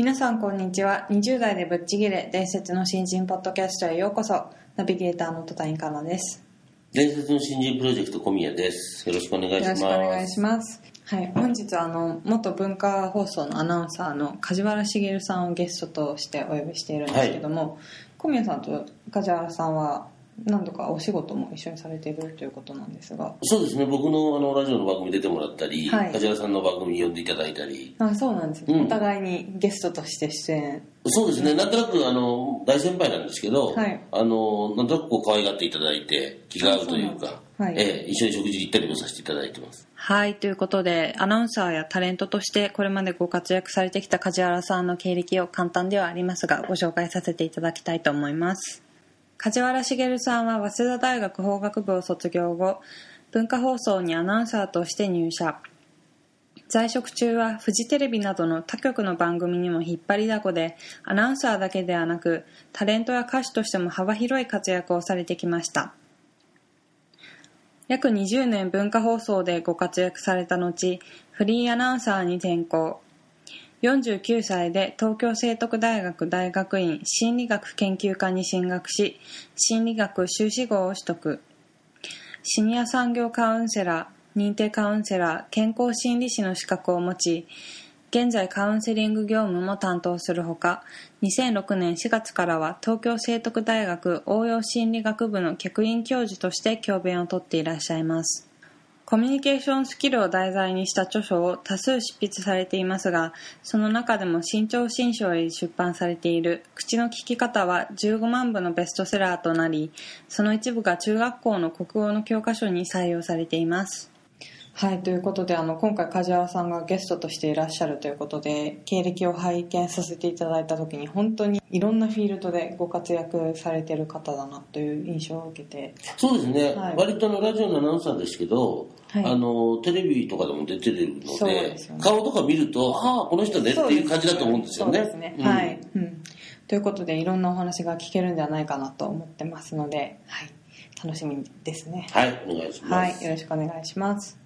皆さんこんにちは。20代でぶっちぎれ伝説の新人ポッドキャストへようこそ。ナビゲーターの戸谷香奈です。伝説の新人プロジェクト小宮です。よろしくお願いしよます。ろしくお願いします。はい。本日はあの元文化放送のアナウンサーの梶原茂さんをゲストとしてお呼びしているんですけども、小宮さんと梶原さんは何度かお仕事も一緒にされているということなんですが。そうですね、僕のあのラジオの番組出てもらったり、はい。梶原さんの番組に呼んでいただいたり、あそうなんですね、うん。お互いにゲストとして出演。そうですね、なんとなくあの大先輩なんですけど、はい。あのなんとなくこう可愛がっていただいて、気が合うというか、うはい。ええ一緒に食事行ったりもさせていただいてます。はい。ということでアナウンサーやタレントとしてこれまでご活躍されてきた梶原さんの経歴を簡単ではありますがご紹介させていただきたいと思います梶原茂さんは早稲田大学法学部を卒業後文化放送にアナウンサーとして入社。在職中はフジテレビなどの他局の番組にも引っ張りだこでアナウンサーだけではなくタレントや歌手としても幅広い活躍をされてきました。約20年文化放送でご活躍された後フリーアナウンサーに転向。49歳で東京聖徳大学大学院心理学研究科に進学し心理学修士号を取得。シニア産業カウンセラー認定カウンセラー健康心理師の資格を持ち現在カウンセリング業務も担当するほか2006年4月からは東京聖徳大学応用心理学部の客員教授として教鞭をとっていらっしゃいます。コミュニケーションスキルを題材にした著書を多数執筆されていますがその中でも新潮新書へ出版されている「口の聞き方」は15万部のベストセラーとなりその一部が中学校の国語の教科書に採用されています。はいということであの今回梶原さんがゲストとしていらっしゃるということで経歴を拝見させていただいた時に本当にいろんなフィールドでご活躍されている方だなという印象を受けて。そうですね、はい。割とあのラジオのアナウンサーですけど、はい。あのテレビとかでも出てるのでね。顔とか見ると、ああ、この人ねっていう感じだと思うんですよね。そうですね、うん。はい、うん。ということでいろんなお話が聞けるんじゃないかなと思ってますので、はい、楽しみですね。はい、お願いします。はい、よろしくお願いします。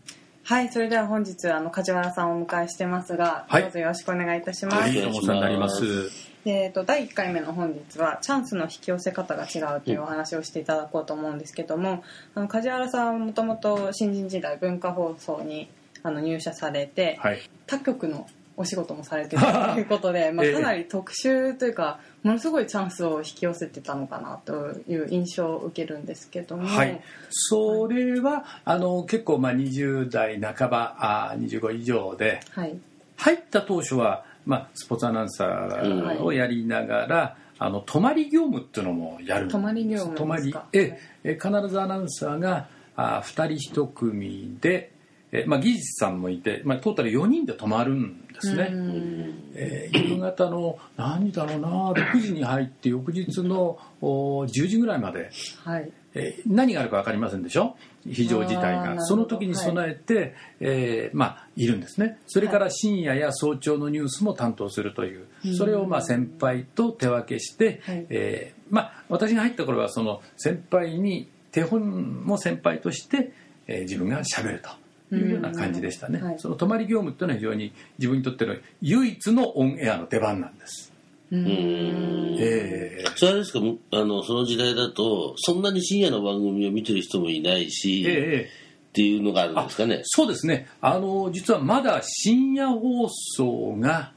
はい、それでは本日あの梶原さんをお迎えしてますが、はいどうぞよろしくお願いいたします。はいどうもお世話になります。でえっと第1回目の本日はチャンスの引き寄せ方が違うというお話をしていただこうと思うんですけども、あの梶原さんはもともと新人時代文化放送にあの入社されて、はい。他局のお仕事もされてるということで、まあ、ええ。かなり特殊というかものすごいチャンスを引き寄せてたのかなという印象を受けるんですけども、はい。それは、あの、結構、まあ、20代半ば、あ25以上で、はい。入った当初は、まあ、スポーツアナウンサーをやりながら、あの、泊まり業務っていうのもやる。泊まり業務泊まりですか、ええ、必ずアナウンサーが、あ2人1組で、えまあ、技術さんもいて、まあ、トータル4人で泊まるんですね。うん。えー夕方の何だろうな6時に入って翌日のお10時ぐらいまで、はい。えー何があるか分かりませんでしょ？非常事態が。その時に備えて、えーまあ、いるんですね。それから深夜や早朝のニュースも担当するという、それをまあ先輩と手分けして、はい。えーまあ、私が入った頃はその先輩に手本も先輩として、えー自分がしゃべると。いうような感じでしたね、うんはい。その泊まり業務っていうのは非常に自分にとっての唯一のオンエアの出番なんです。ううん。んえ。それあれですか？あのその時代だとそんなに深夜の番組を見てる人もいないーし、えーえっていうのがあるんですかね？そうですね。あの実はまだ深夜放送が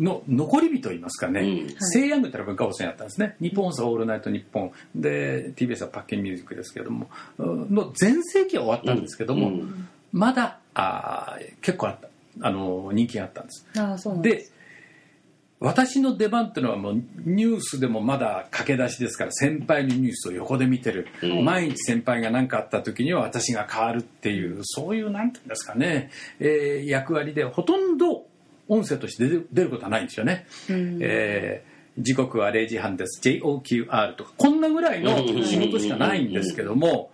の残り火といいますかね、うん。西ヤングってのは文化放送やったんですね。日本放送オールナイトニッポン。で TBS はパッケンミュージックですけども。うんの全盛期は終わったんですけども、うんまだあー結構あった。あの人気があったんです。ああそうなんでです私の出番っていうのはもうニュースでもまだ駆け出しですから先輩のニュースを横で見てる、うん。毎日先輩が何かあった時には私が変わるっていうそういうなんていうんですかね、えー役割でほとんど音声として出る出ることはないんですよね。うん。えー時刻は0時半です。JOQR とか。こんなぐらいの仕事しかないんですけども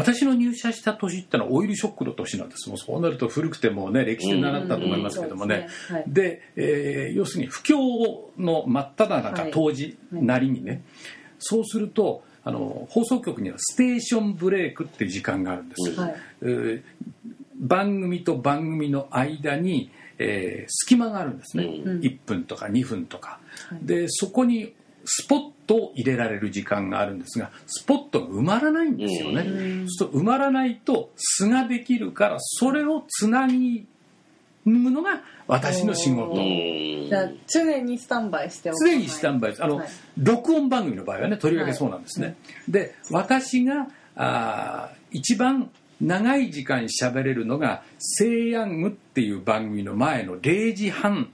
私の入社した年ってのはオイルショックの年なんです。もうそうなると古くてもうね歴史で習ったと思いますけどもね、うんうんそうですね。はい。で、えー要するに不況の真っ只中、はい。当時なりにね、そうするとあの放送局にはステーションブレイクっていう時間があるんです、はい。えー番組と番組の間に、えー隙間があるんですね、うん1分とか2分とか、はい。でそこにスポットを入れられる時間があるんですがスポットが埋まらないんですよね、うん。そうすると埋まらないと素ができるからそれをつなぎむのが私の仕事。じゃあ常にスタンバイしておかない常にスタンバイ。ですあの、はい。録音番組の場合はねとりわけそうなんですね、で私があー一番長い時間喋れるのが「セイヤング」っていう番組の前の0時半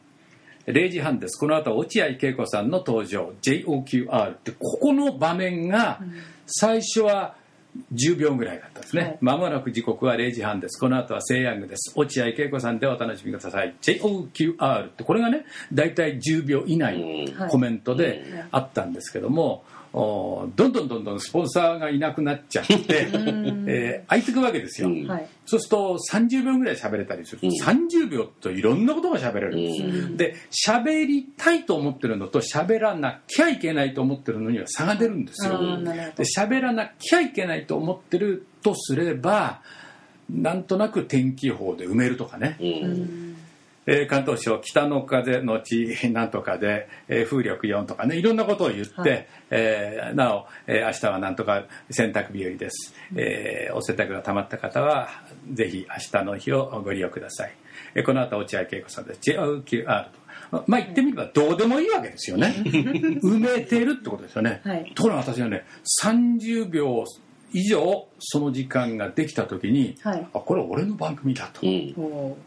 0時半です。この後落合恵子さんの登場。JOQR ってここの場面が最初は10秒ぐらいだったんですはい。ねま、もなく時刻は0時半です。この後はセイヤングです。落合恵子さんでお楽しみください。JOQR ってこれがね大体10秒以内うん。のコメントであったんですけども、おどんどんどんどんスポンサーがいなくなっちゃって、えー空いてくわけですよ、うん。はい。そうすると30秒ぐらい喋れたりする。と、うん30秒といろんなことが喋れるんです。よ、うん。で喋りたいと思ってるのと喋らなきゃいけないと思ってるのには差が出るんですよ。で喋らなきゃいけないと思ってるとすればなんとなく天気予報で埋めるとかね、うんえー関東省北の風のちなんとかで、えー風力4とかねいろんなことを言って、はい。えーなお、えー明日はなんとか洗濯日和です、えーお洗濯が溜まった方はぜひ明日の日をご利用ください、えーこの後落合恵子さんです JOQR と。まあ言ってみればどうでもいいわけですよね。埋めてるってことですよね、はい。ところが私はね30秒以上その時間ができた時に、はい。あこれ俺の番組だという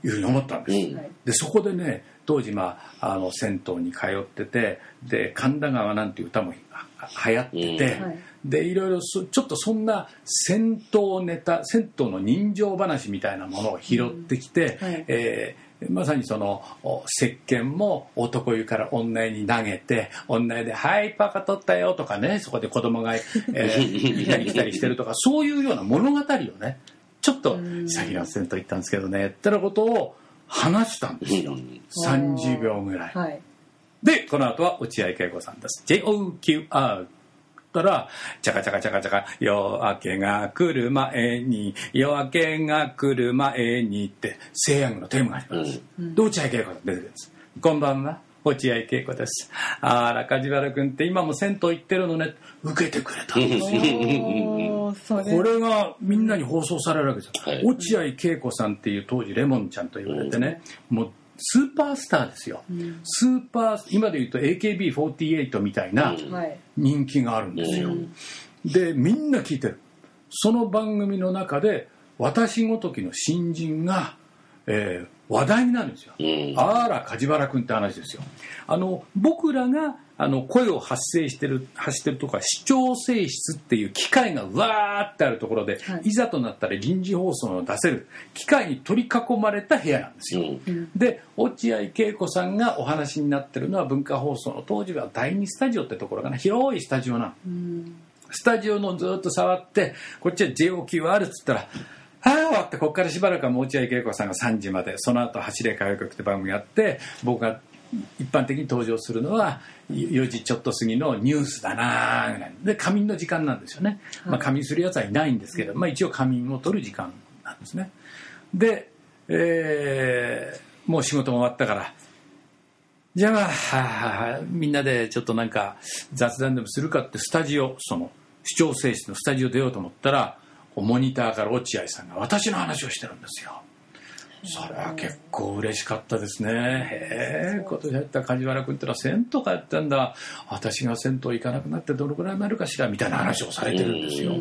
ふうに思ったんです、うん。はい。でそこでね当時、まあ、あの銭湯に通っててで神田川なんていう歌もあ流行ってて、うん。はい。でいろいろそちょっとそんな銭湯ネタ銭湯の人情話みたいなものを拾ってきて、うん。はい。えーまさにそのお石鹸も男湯から女湯に投げて女湯で「はいパカ取ったよ」とかねそこで子供が、えー、いたり来たりしてるとかそういうような物語をねちょっとうん「先の銭湯行ったんですけどね」ってなことを話したんですよ、うん30秒ぐらい。はいで、この後は落合恵子さんです。JOQR ったら、チャカチャカチャカチャカ、夜明けが来る前に、夜明けが来る前にって、西洋のテーマがあります。で、落合恵子さん出てくるんです。こんばんは。落合恵子です。あら、梶原君って今も銭湯行ってるのね。受けてくれたんですよ。これがみんなに放送されるわけですよ、はい落合恵子さんっていう当時レモンちゃんと言われてね、もうスーパースターですよ、んスーパー今で言うと AKB48 みたいな人気があるんですよ、うん。でみんな聞いてる。その番組の中で私ごときの新人が、えー話題になるんですよ、うん。あら梶原君って話ですよ。あの僕らがあの声を発生してる発してるとこは視聴性質っていう機械がわーってあるところで、はい。い、ざとなったら臨時放送を出せる機械に取り囲まれた部屋なんですよ、うん。で落合恵子さんがお話になってるのは文化放送の当時は第二スタジオってところかな。広いスタジオなの。うん。スタジオのずっと触ってこっちは JOQR っつったら「はあ終わってこっからしばらくはもう落合恵子さんが3時までその後走れ歌謡曲って番組やって僕が一般的に登場するのは4時ちょっと過ぎのニュースだなーぐらいで仮眠の時間なんですよね、まあ、仮眠するやつはいないんですけど、まあ、一応仮眠を取る時間なんですね。で、えーもう仕事も終わったからじゃあまあはあみんなでちょっとなんか雑談でもするかってスタジオその視聴性質のスタジオ出ようと思ったらモニターから落合さんが私の話をしてるんですよ。それは結構嬉しかったですね。へえ今年やった梶原君ってのは銭湯かやったんだ。私が銭湯行かなくなってどのくらいになるかしらみたいな話をされてるんですよ、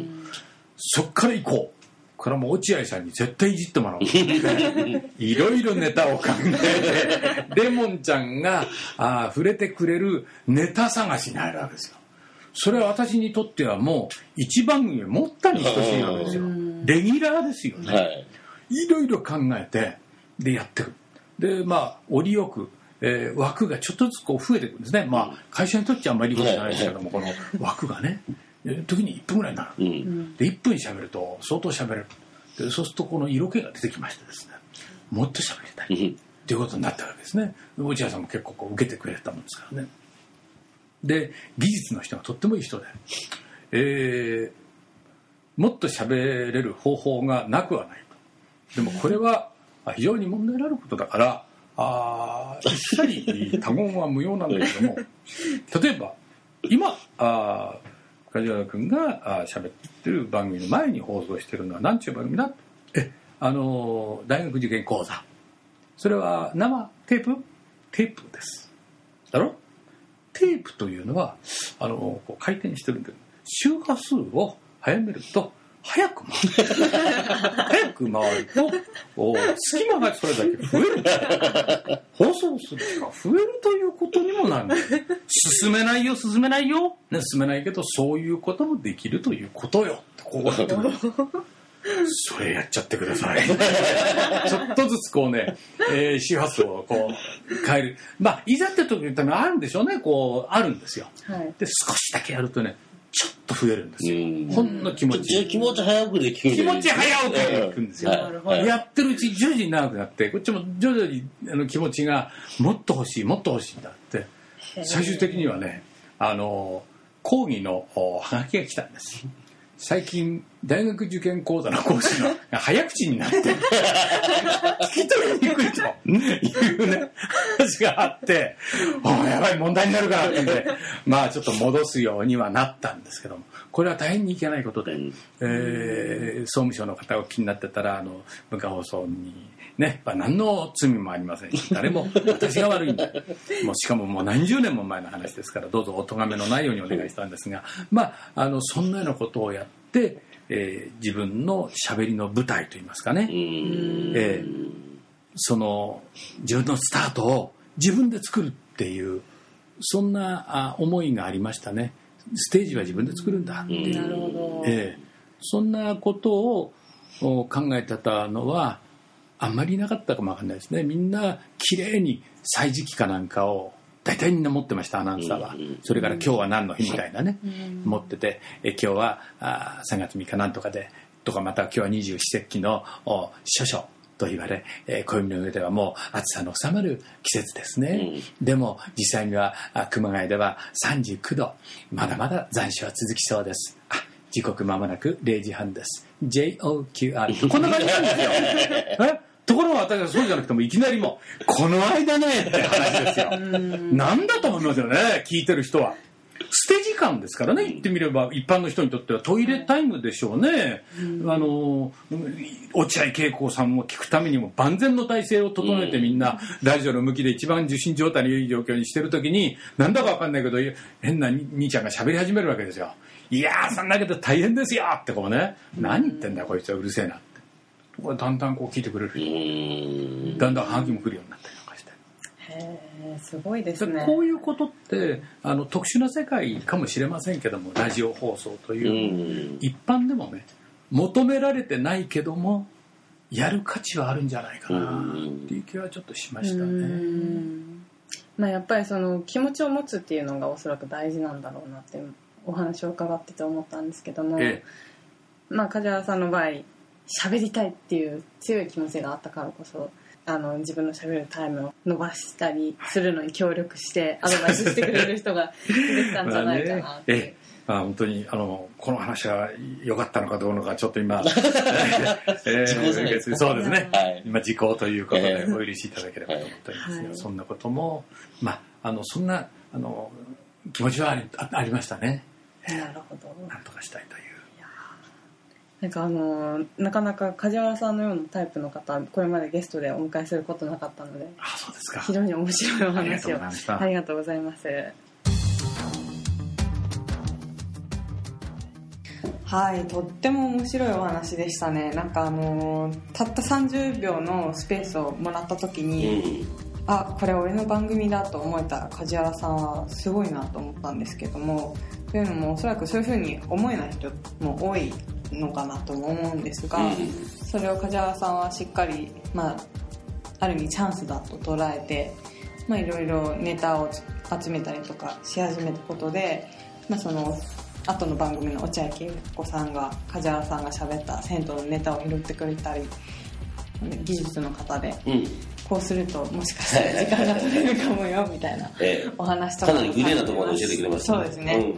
そっから行こう。これはもう落合さんに絶対いじってもらおう いろいろネタを考えて。レモンちゃんがあ触れてくれるネタ探しに入るわけですよそれは私にとってはもう一番組持ったに等しいわけですよ。レギュラーですよね、はい。いろいろ考えてでやってるでまあ折よく、えー枠がちょっとずつこう増えてくるんですね。まあ会社にとっちゃあんまりいいことじゃないですけどもこの枠がねえー時に1分ぐらいになる。うん。で1分喋ると相当喋れる。でそうするとこの色気が出てきましてですねもっと喋りたい。うん。っていうことになったわけですね。落合さんも結構こう受けてくれたもんですからねで技術の人がとってもいい人で、えーもっと喋れる方法がなくはないと。でもこれは非常に問題のあることだからあ一切他言は無用なんだけども 例えば今あ梶原君があ喋ってる番組の前に放送してるのは何ちゅう番組だ？えあの大学受験講座。それは生テープ？テープです。だろ？テープというのはあのこう回転してるんで周波数を早めると早く回る。早く回るとお隙間がそれだけ増える。放送する時間増えるということにもなる。進めないよ進めないよ、ね、進めないけどそういうこともできるということよ。こうやってくるそれやっちゃってください。ちょっとずつこうね、えー周波数をこう変える。まあいざって時ってのはあるんでしょうね。こうあるんですよ。はい。で少しだけやるとねちょっと増えるんですよ、うん。ほんの気持ち。気持ち早くで聞く気持ち早くで聞くんですよ。やってるうち徐々に長くなってこっちも徐々にあの気持ちがもっと欲しいもっと欲しいんだって。最終的にはねあの講義のおはがきが来たんです。最近大学受験講座の講師のが 早口になって聞き取りにくいと。いうね話があっておーやばい問題になるからってんでまあちょっと戻すようにはなったんですけども。これは大変にいけないことで、うん。えー総務省の方が気になってたらあの文化放送にね、まあ、何の罪もありませんし誰も私が悪いんだ。もうしかももう何十年も前の話ですからどうぞお咎めのないようにお願いしたんですがまああのそんなようなことをやって、えー自分のしゃべりの舞台といいますかね、うん。えーその自分のスタートを自分で作るっていうそんなあ思いがありましたね。ステージは自分で作るんだ。っていうなるほど、ええ、そんなことをお考えてたのはあんまりなかったかもわかんないですね。みんな綺麗に歳時記かなんかを大体みんな持ってましたアナウンサーは、うんそれから今日は何の日みたいなね、持っててえ今日はあ3月3日なんとかでとかまた今日は二十四節気のお処暑と言われ、えー暦の上ではもう暑さの収まる季節ですね、でも実際にはあ熊谷では39度。まだまだ残暑は続きそうです。あ時刻まもなく0時半です。JOQR こんな感じなんですよ。え？ところが私はそうじゃなくてもいきなりもうこの間ねって話ですよ。なんだと思いますよね聞いてる人は。捨て時間ですからね言ってみれば一般の人にとってはトイレタイムでしょうね、あの落合恵子さんも聞くためにも万全の体制を整えてみんなラジオの向きで一番受信状態のいい状況にしてる時になんだかわかんないけど変な兄ちゃんが喋り始めるわけですよ。いやーそんなけど大変ですよってこうね。何言ってんだこいつはうるせえなだんだんこう聞いてくれるだんだんハガキも来るようになったりなんかして。へえすごいですね。こういうことってあの特殊な世界かもしれませんけどもラジオ放送とういう、ん。一般でもね求められてないけどもやる価値はあるんじゃないかなっていう気はちょっとしましたうね。ん。まあやっぱりその気持ちを持つっていうのがおそらく大事なんだろうなってお話を伺ってて思ったんですけども、え。まあ梶原さんの場合喋りたいっていう強い気持ちがあったからこそあの自分の喋るタイムを伸ばしたりするのに協力してアドバイスしてくれる人が 出てきたんじゃないかなって。あ、本当にあのこの話は良かったのかどうのかちょっと今、えー時そうですね、はい。今時効ということでええ。お許しいただければと思っております。が、はい。そんなこともまああのそんなあの気持ちはありあありましたね。なるほど。なんとかしたいというなんかあのなかなか梶原さんのようなタイプの方これまでゲストでお迎えすることなかったのであそうですか。非常に面白いおありがとう話をございました。ありがとうございます。はいとっても面白いお話でしたね。なんかあのーたった30秒のスペースをもらった時うに、ん。あこれ俺の番組だと思えた梶原さんはすごいなと思ったんですけどもというのもおそらくそういうふうに思えない人も多いのかなとも思うんですが、うん。それを梶原さんはしっかり、まあ、ある意味チャンスだと捉えて、まあ、いろいろネタを集めたりとかし始めたことで、まあ、その後の番組の落合恵子さんが梶原さんが喋った銭湯のネタを拾ってくれたり技術の方でうん。こうするともしかしたら時間が取れるかもよみたいなええ。お話とかかなりグレーなところまで教えてくれましたそうですね、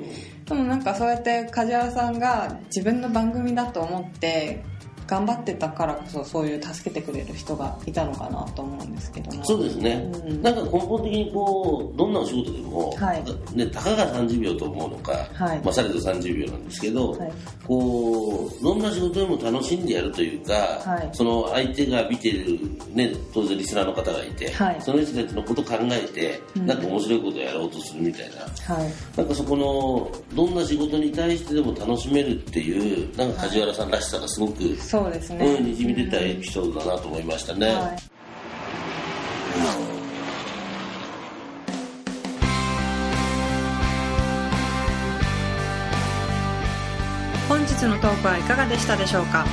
でもなんかそうやって梶原さんが自分の番組だと思って頑張ってたからこそそういう助けてくれる人がいたのかなと思うんですけども。そうですね、うん。なんか根本的にこうどんなお仕事でも、はい。ね、たかが30秒と思うのか、はい。まあ、されど30秒なんですけど、はい。こうどんな仕事でも楽しんでやるというか、はい。その相手が見てる、ね、当然リスナーの方がいて、はい。その人たちのことを考えて、うん。なんか面白いことをやろうとするみたいな。はい。なんかそこのどんな仕事に対してでも楽しめるっていうなんか梶原さんらしさがすごく、そうですね。うん、にじみ出たエピソードだなと思いましたね。はい。本日のトークはいかがでしたでしょうか？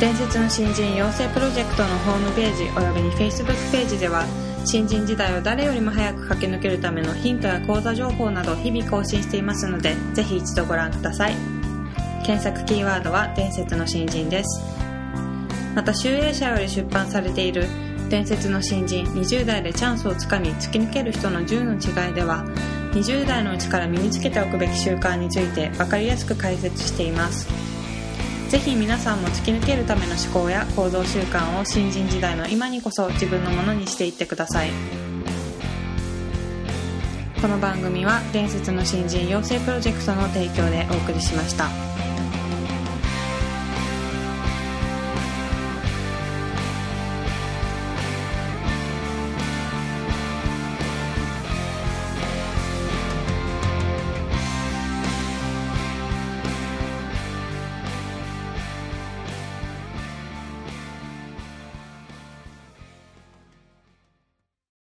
伝説の新人養成プロジェクトのホームページおよびに Facebook ページでは新人時代を誰よりも早く駆け抜けるためのヒントや講座情報など日々更新していますのでぜひ一度ご覧ください検索キーワードは伝説の新人です。また集英社より出版されている伝説の新人20代でチャンスをつかみ突き抜ける人の10の違いでは20代のうちから身につけておくべき習慣について分かりやすく解説しています。ぜひ皆さんも突き抜けるための思考や行動習慣を新人時代の今にこそ自分のものにしていってください。この番組は伝説の新人養成プロジェクトの提供でお送りしました。